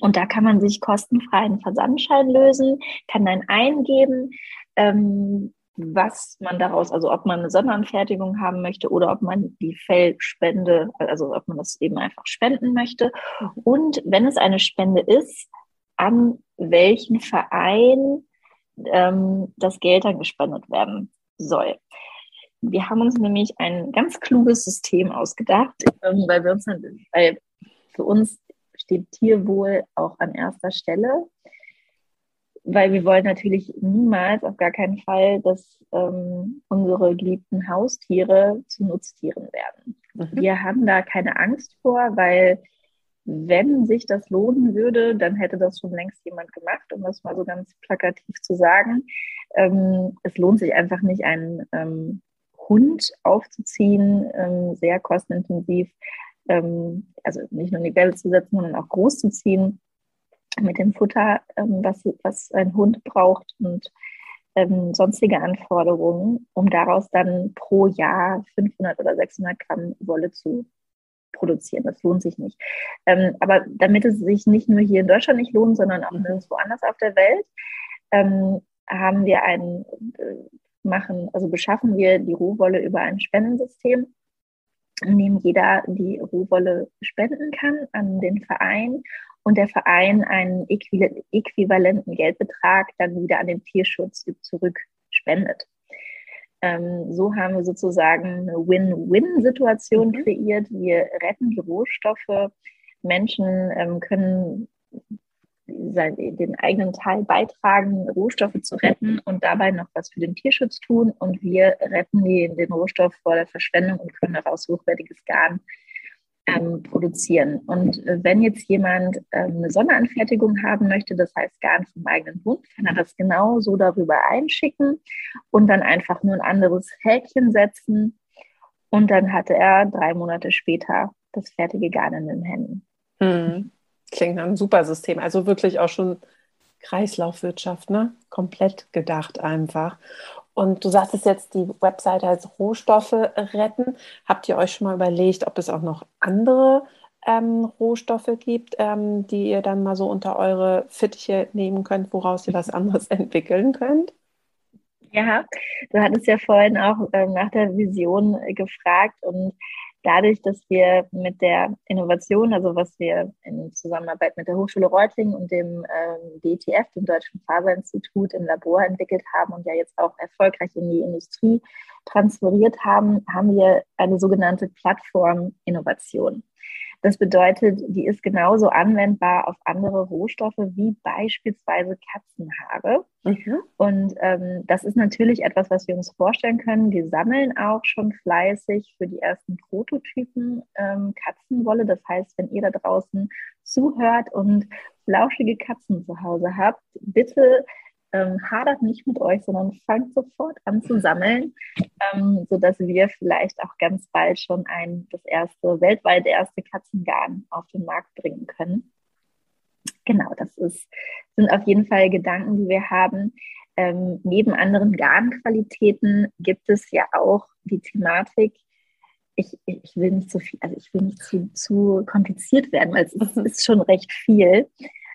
Speaker 1: Und da kann man sich kostenfreien Versandschein lösen, kann dann eingeben, ähm, was man daraus, also ob man eine Sonderanfertigung haben möchte oder ob man die Fellspende, also ob man das eben einfach spenden möchte. Und wenn es eine Spende ist, an welchen Verein ähm, das Geld dann gespendet werden soll. Wir haben uns nämlich ein ganz kluges System ausgedacht, ähm, weil wir uns, weil für uns steht Tierwohl auch an erster Stelle, weil wir wollen natürlich niemals, auf gar keinen Fall, dass ähm, unsere geliebten Haustiere zu Nutztieren werden. Mhm. Wir haben da keine Angst vor, weil wenn sich das lohnen würde, dann hätte das schon längst jemand gemacht, um das mal so ganz plakativ zu sagen. Ähm, es lohnt sich einfach nicht, einen ähm, Hund aufzuziehen, ähm, sehr kostenintensiv, ähm, also nicht nur in die Welle zu setzen, sondern auch groß zu ziehen mit dem Futter, ähm, was, was ein Hund braucht und ähm, sonstige Anforderungen, um daraus dann pro Jahr 500 oder 600 Gramm Wolle zu produzieren. Das lohnt sich nicht. Ähm, aber damit es sich nicht nur hier in Deutschland nicht lohnt, sondern auch nirgendwo anders auf der Welt, ähm, haben wir ein, äh, machen, also beschaffen wir die Rohwolle über ein Spendensystem, in dem jeder die Rohwolle spenden kann an den Verein und der Verein einen äquivalenten Geldbetrag dann wieder an den Tierschutz zurückspendet. Ähm, so haben wir sozusagen eine Win-Win-Situation mhm. kreiert. Wir retten die Rohstoffe. Menschen ähm, können den eigenen Teil beitragen, Rohstoffe zu retten und dabei noch was für den Tierschutz tun. Und wir retten die, den Rohstoff vor der Verschwendung und können daraus hochwertiges Garn ähm, produzieren. Und äh, wenn jetzt jemand ähm, eine Sonderanfertigung haben möchte, das heißt Garn vom eigenen Hund, kann er das genau so darüber einschicken und dann einfach nur ein anderes Häkchen setzen. Und dann hatte er drei Monate später das fertige Garn in den Händen.
Speaker 2: Hm. Klingt nach einem super System. Also wirklich auch schon Kreislaufwirtschaft, ne? Komplett gedacht einfach. Und du sagtest jetzt, die Webseite heißt Rohstoffe retten. Habt ihr euch schon mal überlegt, ob es auch noch andere ähm, Rohstoffe gibt, ähm, die ihr dann mal so unter eure Fittiche nehmen könnt, woraus ihr was anderes entwickeln könnt?
Speaker 1: Ja, du hattest ja vorhin auch ähm, nach der Vision äh, gefragt und dadurch, dass wir mit der Innovation, also was wir in Zusammenarbeit mit der Hochschule Reutlingen und dem ähm, DTF, dem Deutschen Faserinstitut, im Labor entwickelt haben und ja jetzt auch erfolgreich in die Industrie transferiert haben, haben wir eine sogenannte Plattform-Innovation. Das bedeutet, die ist genauso anwendbar auf andere Rohstoffe wie beispielsweise Katzenhaare. Mhm. Und ähm, das ist natürlich etwas, was wir uns vorstellen können. Wir sammeln auch schon fleißig für die ersten Prototypen ähm, Katzenwolle. Das heißt, wenn ihr da draußen zuhört und flauschige Katzen zu Hause habt, bitte ähm, hadert nicht mit euch, sondern fangt sofort an zu sammeln, ähm, sodass wir vielleicht auch ganz bald schon ein, das erste, weltweit erste Katzengarn auf den Markt bringen können. Genau, das ist, sind auf jeden Fall Gedanken, die wir haben. Ähm, neben anderen Garnqualitäten gibt es ja auch die Thematik, ich, ich will nicht zu viel, also ich will nicht zu, zu kompliziert werden, weil es ist, ist schon recht viel.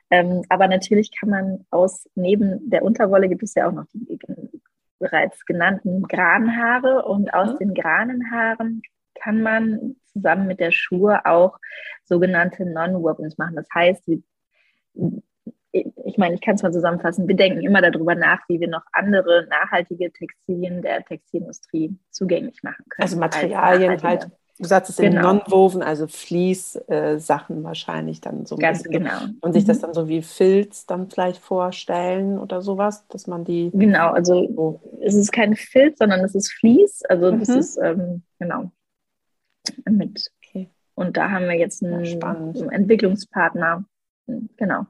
Speaker 1: Ähm, aber natürlich kann man aus, neben der Unterwolle gibt es ja auch noch die bereits genannten Granhaare und aus mhm. den Granenhaaren kann man zusammen mit der Schuhe auch sogenannte Non-Wovens machen. Das heißt, ich meine, ich kann es mal zusammenfassen, wir denken immer darüber nach, wie wir noch andere nachhaltige Textilien der Textilindustrie zugänglich machen können.
Speaker 2: Also Materialien halt Du sagst es genau. in Non-Woven, also Fließ-Sachen äh, wahrscheinlich dann so ein
Speaker 1: Ganz bisschen. genau.
Speaker 2: Und sich das mhm. dann so wie Filz dann vielleicht vorstellen oder sowas, dass man die.
Speaker 1: Genau, also so. es ist kein Filz, sondern es ist Fließ. Also mhm. das ist, ähm, genau, mit. Okay. Und da haben wir jetzt einen, einen Entwicklungspartner. Genau.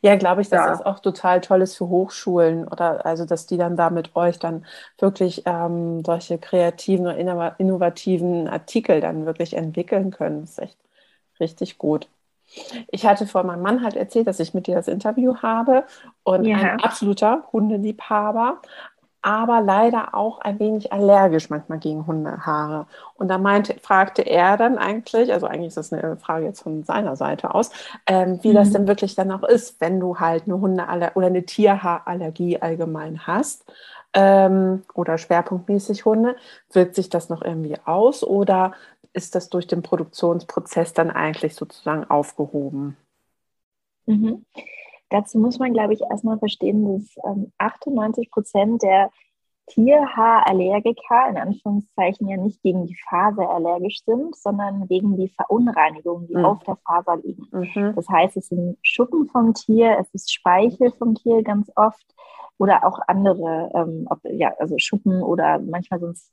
Speaker 2: Ja, glaube ich, dass ja. das auch total toll ist für Hochschulen oder also, dass die dann da mit euch dann wirklich ähm, solche kreativen oder innovativen Artikel dann wirklich entwickeln können. Das ist echt richtig gut. Ich hatte vor meinem Mann halt erzählt, dass ich mit dir das Interview habe und ja. ein absoluter Hundeliebhaber, aber leider auch ein wenig allergisch manchmal gegen Hundehaare. Und da meinte, fragte er dann eigentlich, also eigentlich ist das eine Frage jetzt von seiner Seite aus, ähm, wie mhm. das denn wirklich dann auch ist, wenn du halt eine Hundeallergie oder eine Tierhaarallergie allgemein hast ähm, oder schwerpunktmäßig Hunde, wirkt sich das noch irgendwie aus oder ist das durch den Produktionsprozess dann eigentlich sozusagen aufgehoben?
Speaker 1: Mhm. Dazu muss man, glaube ich, erstmal verstehen, dass ähm, 98 Prozent der Tierhaarallergiker in Anführungszeichen ja nicht gegen die Faser allergisch sind, sondern gegen die Verunreinigungen, die mhm. auf der Faser liegen. Mhm. Das heißt, es sind Schuppen vom Tier, es ist Speichel vom Tier ganz oft oder auch andere, ähm, ob, ja, also Schuppen oder manchmal sind es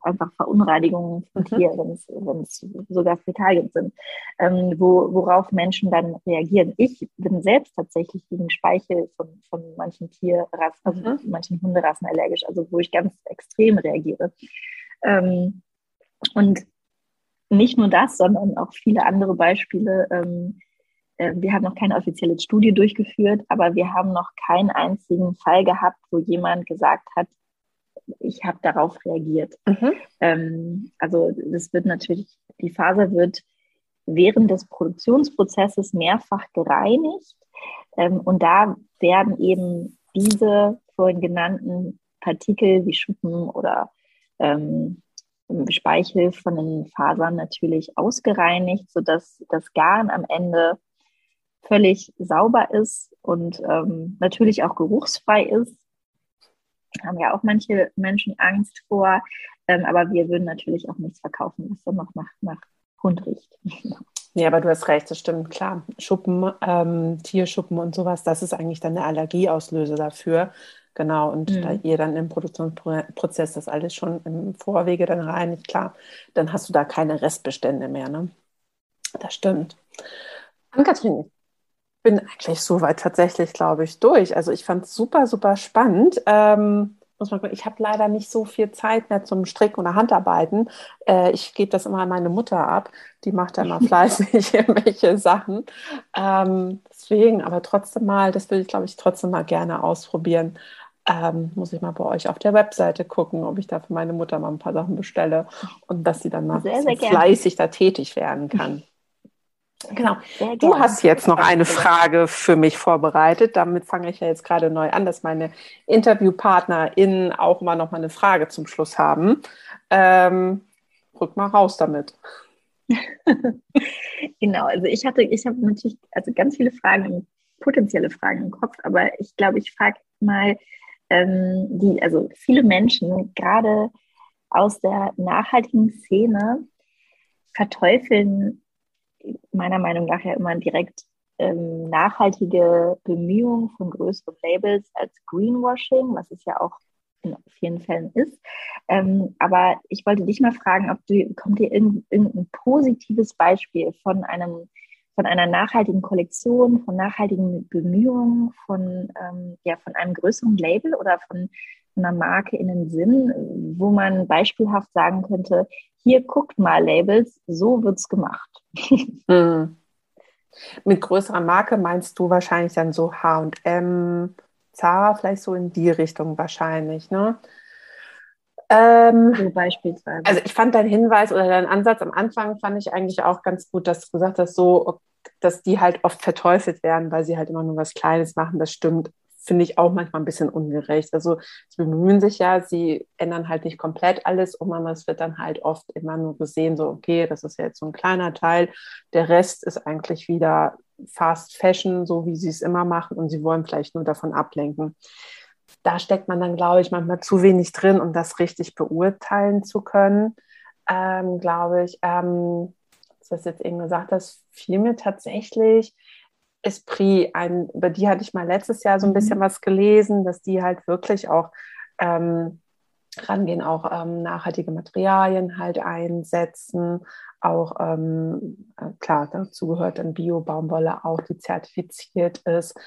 Speaker 1: einfach Verunreinigungen von mhm. Tier, wenn es, wenn es sogar Fäkalien sind, ähm, wo, worauf Menschen dann reagieren. Ich bin selbst tatsächlich gegen Speichel von, von manchen Tierrassen, also mhm. manchen Hunderassen allergisch, also wo ich ganz extrem reagiere. Ähm, und nicht nur das, sondern auch viele andere Beispiele. Ähm, äh, wir haben noch keine offizielle Studie durchgeführt, aber wir haben noch keinen einzigen Fall gehabt, wo jemand gesagt hat, ich habe darauf reagiert. Mhm. Ähm, also das wird natürlich, die Faser wird während des Produktionsprozesses mehrfach gereinigt ähm, und da werden eben diese vorhin genannten Partikel wie Schuppen oder ähm, Speichel von den Fasern natürlich ausgereinigt, sodass das Garn am Ende völlig sauber ist und ähm, natürlich auch geruchsfrei ist haben ja auch manche Menschen Angst vor. Ähm, aber wir würden natürlich auch nichts verkaufen, was dann noch nach, nach Hund riecht.
Speaker 2: Ja, aber du hast recht, das stimmt, klar. Schuppen, ähm, Tierschuppen und sowas, das ist eigentlich dann der Allergieauslöser dafür. Genau, und mhm. da ihr dann im Produktionsprozess das alles schon im Vorwege dann reinigt, klar, dann hast du da keine Restbestände mehr. Ne? Das stimmt. Ann-Kathrin, bin eigentlich soweit tatsächlich, glaube ich, durch. Also ich fand es super, super spannend. Ähm, muss man, ich habe leider nicht so viel Zeit mehr zum Stricken oder Handarbeiten. Äh, ich gebe das immer an meine Mutter ab. Die macht da immer fleißig irgendwelche Sachen. Ähm, deswegen, aber trotzdem mal, das will ich, glaube ich, trotzdem mal gerne ausprobieren. Ähm, muss ich mal bei euch auf der Webseite gucken, ob ich da für meine Mutter mal ein paar Sachen bestelle und dass sie dann mal sehr, sehr fleißig da tätig werden kann. Genau. Du hast jetzt noch eine Frage für mich vorbereitet. Damit fange ich ja jetzt gerade neu an, dass meine InterviewpartnerInnen auch mal noch mal eine Frage zum Schluss haben. Ähm, rück mal raus damit.
Speaker 1: genau, also ich hatte, ich habe natürlich also ganz viele Fragen, potenzielle Fragen im Kopf, aber ich glaube, ich frage mal ähm, die, also viele Menschen, gerade aus der nachhaltigen Szene, verteufeln meiner Meinung nach ja immer direkt ähm, nachhaltige Bemühungen von größeren Labels als Greenwashing, was es ja auch in vielen Fällen ist. Ähm, aber ich wollte dich mal fragen, ob du, kommt dir irgendein, irgendein positives Beispiel von einem von einer nachhaltigen Kollektion, von nachhaltigen Bemühungen, von, ähm, ja, von einem größeren Label oder von einer Marke in den Sinn, wo man beispielhaft sagen könnte, hier guckt mal Labels, so wird es gemacht.
Speaker 2: Mhm. Mit größerer Marke meinst du wahrscheinlich dann so H&M, Zara, vielleicht so in die Richtung wahrscheinlich, ne? Ähm, so beispielsweise. Also ich fand deinen Hinweis oder deinen Ansatz am Anfang fand ich eigentlich auch ganz gut, dass du gesagt hast, so, dass die halt oft verteufelt werden, weil sie halt immer nur was Kleines machen. Das stimmt finde ich auch manchmal ein bisschen ungerecht. Also sie bemühen sich ja, sie ändern halt nicht komplett alles um, aber es wird dann halt oft immer nur gesehen, so okay, das ist ja jetzt so ein kleiner Teil. Der Rest ist eigentlich wieder Fast Fashion, so wie sie es immer machen und sie wollen vielleicht nur davon ablenken. Da steckt man dann, glaube ich, manchmal zu wenig drin, um das richtig beurteilen zu können, ähm, glaube ich. Ähm, das jetzt eben gesagt hast, fiel mir tatsächlich Esprit ein, über die hatte ich mal letztes Jahr so ein bisschen mhm. was gelesen, dass die halt wirklich auch ähm, rangehen, auch ähm, nachhaltige Materialien halt einsetzen, auch ähm, äh, klar, dazu gehört dann Bio-Baumwolle auch, die zertifiziert ist.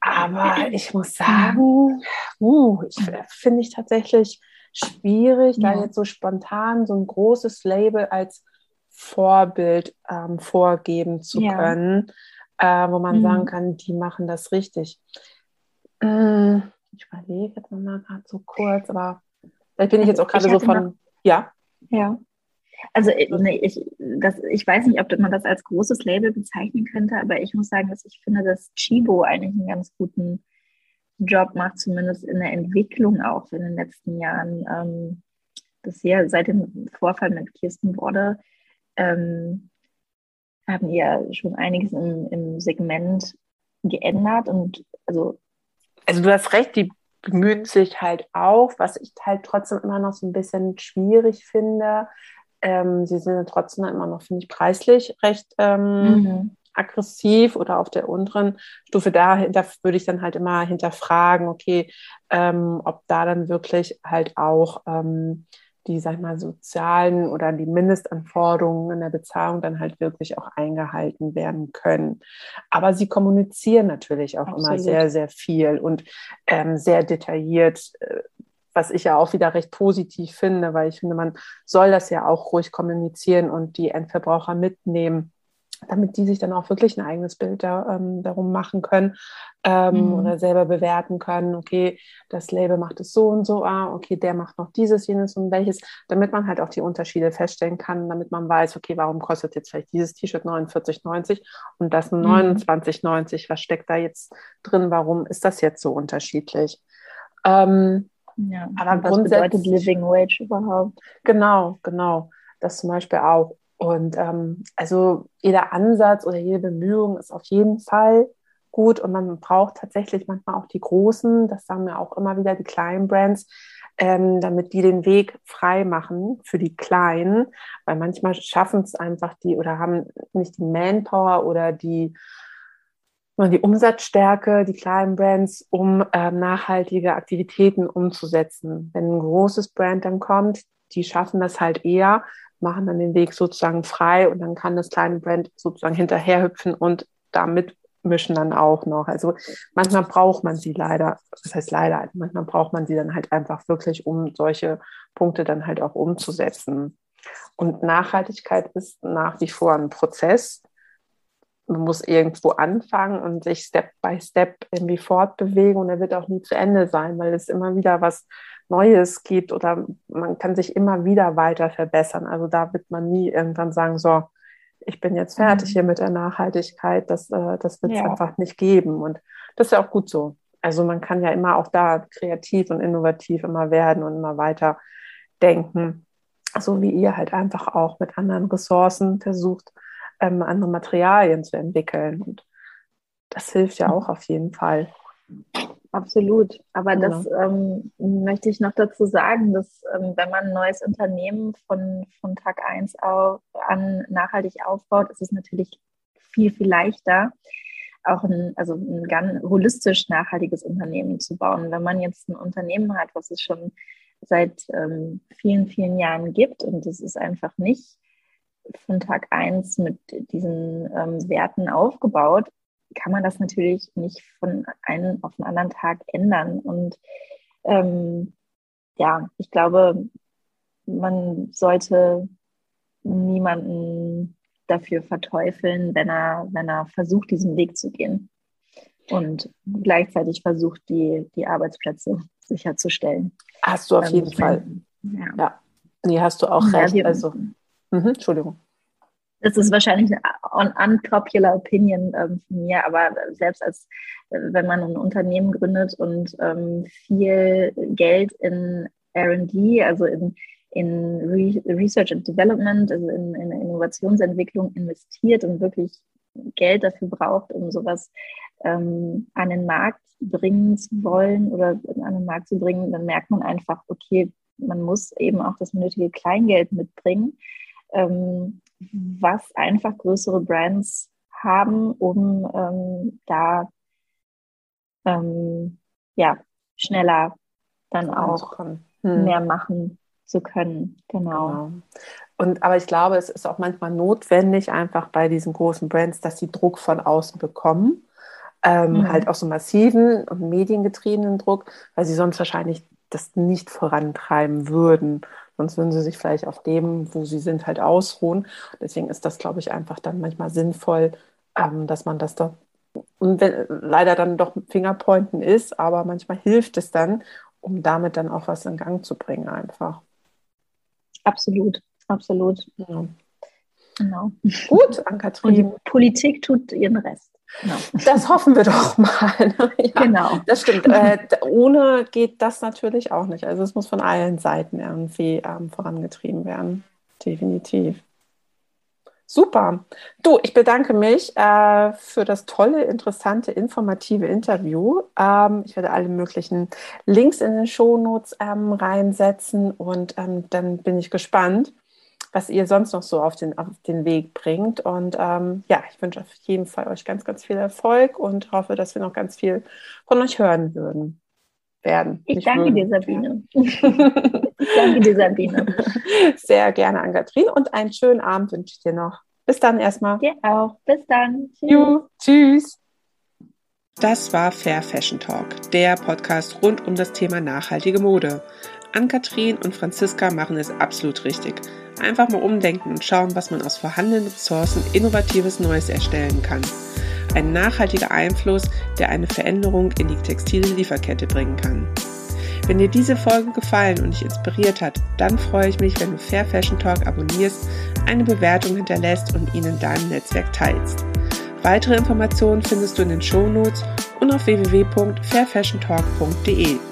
Speaker 2: Aber ich muss sagen, uh, ich finde ich tatsächlich schwierig, ja. da jetzt so spontan so ein großes Label als Vorbild ähm, vorgeben zu ja. können äh, wo man mhm. sagen kann, die machen das richtig. Äh, ich überlege jetzt mal gerade so kurz, aber vielleicht bin ich jetzt auch gerade so von, noch,
Speaker 1: ja. Ja. Also äh, nee, ich, das, ich weiß nicht, ob man das als großes Label bezeichnen könnte, aber ich muss sagen, dass ich finde, dass Chibo eigentlich einen ganz guten Job macht, zumindest in der Entwicklung auch in den letzten Jahren. Ähm, das hier seit dem Vorfall mit Kirsten Borde ähm, haben ja schon einiges im, im Segment geändert und also.
Speaker 2: Also du hast recht, die bemühen sich halt auch, was ich halt trotzdem immer noch so ein bisschen schwierig finde. Ähm, sie sind ja trotzdem immer noch, finde ich, preislich recht ähm, mhm. aggressiv oder auf der unteren Stufe, da würde ich dann halt immer hinterfragen, okay, ähm, ob da dann wirklich halt auch ähm, die, sag ich mal, sozialen oder die Mindestanforderungen in der Bezahlung dann halt wirklich auch eingehalten werden können. Aber sie kommunizieren natürlich auch Absolut. immer sehr, sehr viel und ähm, sehr detailliert, äh, was ich ja auch wieder recht positiv finde, weil ich finde, man soll das ja auch ruhig kommunizieren und die Endverbraucher mitnehmen damit die sich dann auch wirklich ein eigenes Bild da, ähm, darum machen können ähm, mhm. oder selber bewerten können, okay, das Label macht es so und so, ah, okay, der macht noch dieses, jenes und welches, damit man halt auch die Unterschiede feststellen kann, damit man weiß, okay, warum kostet jetzt vielleicht dieses T-Shirt 49,90 und das mhm. 29,90, was steckt da jetzt drin, warum ist das jetzt so unterschiedlich? Ähm,
Speaker 1: ja, aber was bedeutet Living Wage überhaupt?
Speaker 2: Genau, genau. Das zum Beispiel auch. Und ähm, also jeder Ansatz oder jede Bemühung ist auf jeden Fall gut und man braucht tatsächlich manchmal auch die großen, das sagen wir auch immer wieder, die kleinen Brands, ähm, damit die den Weg frei machen für die Kleinen, weil manchmal schaffen es einfach die oder haben nicht die Manpower oder die, die Umsatzstärke, die kleinen Brands, um ähm, nachhaltige Aktivitäten umzusetzen. Wenn ein großes Brand dann kommt, die schaffen das halt eher, machen dann den Weg sozusagen frei und dann kann das kleine Brand sozusagen hinterherhüpfen und damit mischen dann auch noch. Also manchmal braucht man sie leider, das heißt leider, manchmal braucht man sie dann halt einfach wirklich, um solche Punkte dann halt auch umzusetzen. Und Nachhaltigkeit ist nach wie vor ein Prozess. Man muss irgendwo anfangen und sich Step by Step irgendwie fortbewegen und er wird auch nie zu Ende sein, weil es immer wieder was Neues gibt oder man kann sich immer wieder weiter verbessern. Also da wird man nie irgendwann sagen, so, ich bin jetzt fertig mhm. hier mit der Nachhaltigkeit, das, äh, das wird es ja. einfach nicht geben. Und das ist ja auch gut so. Also man kann ja immer auch da kreativ und innovativ immer werden und immer weiter denken. So wie ihr halt einfach auch mit anderen Ressourcen versucht, ähm, andere Materialien zu entwickeln. Und das hilft ja mhm. auch auf jeden Fall.
Speaker 1: Absolut. Aber das ähm, möchte ich noch dazu sagen, dass ähm, wenn man ein neues Unternehmen von, von Tag 1 auf, an nachhaltig aufbaut, ist es natürlich viel, viel leichter, auch ein, also ein ganz holistisch nachhaltiges Unternehmen zu bauen. Wenn man jetzt ein Unternehmen hat, was es schon seit ähm, vielen, vielen Jahren gibt und es ist einfach nicht von Tag 1 mit diesen ähm, Werten aufgebaut, kann man das natürlich nicht von einem auf den anderen Tag ändern. Und ähm, ja, ich glaube, man sollte niemanden dafür verteufeln, wenn er, wenn er versucht, diesen Weg zu gehen und gleichzeitig versucht, die, die Arbeitsplätze sicherzustellen.
Speaker 2: Hast du auf ähm, jeden Fall. Ja. ja. Nee, hast du auch ja, recht. Also, mh, Entschuldigung.
Speaker 1: Das ist wahrscheinlich eine unpopular Opinion ähm, von mir, aber selbst als äh, wenn man ein Unternehmen gründet und ähm, viel Geld in R&D, also in, in Re Research and Development, also in, in Innovationsentwicklung investiert und wirklich Geld dafür braucht, um sowas ähm, an den Markt bringen zu wollen oder an den Markt zu bringen, dann merkt man einfach, okay, man muss eben auch das nötige Kleingeld mitbringen. Ähm, was einfach größere Brands haben, um ähm, da ähm, ja, schneller dann auch hm. mehr machen zu können. Genau. genau.
Speaker 2: Und aber ich glaube, es ist auch manchmal notwendig, einfach bei diesen großen Brands, dass sie Druck von außen bekommen. Ähm, mhm. Halt auch so massiven und mediengetriebenen Druck, weil sie sonst wahrscheinlich das nicht vorantreiben würden. Sonst würden sie sich vielleicht auf dem, wo sie sind, halt ausruhen. Deswegen ist das, glaube ich, einfach dann manchmal sinnvoll, ähm, dass man das doch, und wenn, leider dann doch Fingerpointen ist, aber manchmal hilft es dann, um damit dann auch was in Gang zu bringen, einfach.
Speaker 1: Absolut, absolut. Ja.
Speaker 2: Genau. Gut, Ann-Kathrin.
Speaker 1: Und die Politik tut ihren Rest.
Speaker 2: Genau. Das hoffen wir doch mal. ja, genau. Das stimmt. Äh, ohne geht das natürlich auch nicht. Also es muss von allen Seiten irgendwie ähm, vorangetrieben werden. Definitiv. Super. Du, ich bedanke mich äh, für das tolle, interessante, informative Interview. Ähm, ich werde alle möglichen Links in den Shownotes ähm, reinsetzen und ähm, dann bin ich gespannt, was ihr sonst noch so auf den, auf den Weg bringt. Und ähm, ja, ich wünsche auf jeden Fall euch ganz, ganz viel Erfolg und hoffe, dass wir noch ganz viel von euch hören würden. Werden.
Speaker 1: Ich danke würden. dir, Sabine. ich danke dir, Sabine.
Speaker 2: Sehr gerne an Katrin und einen schönen Abend wünsche ich dir noch. Bis dann erstmal.
Speaker 1: Dir auch. Bis dann.
Speaker 2: Tschüss. Ju, tschüss. Das war Fair Fashion Talk, der Podcast rund um das Thema nachhaltige Mode. Ann-Kathrin und Franziska machen es absolut richtig. Einfach mal umdenken und schauen, was man aus vorhandenen Ressourcen innovatives Neues erstellen kann. Ein nachhaltiger Einfluss, der eine Veränderung in die textile Lieferkette bringen kann. Wenn dir diese Folge gefallen und dich inspiriert hat, dann freue ich mich, wenn du Fair Fashion Talk abonnierst, eine Bewertung hinterlässt und ihn in deinem Netzwerk teilst. Weitere Informationen findest du in den Shownotes und auf www.fairfashiontalk.de.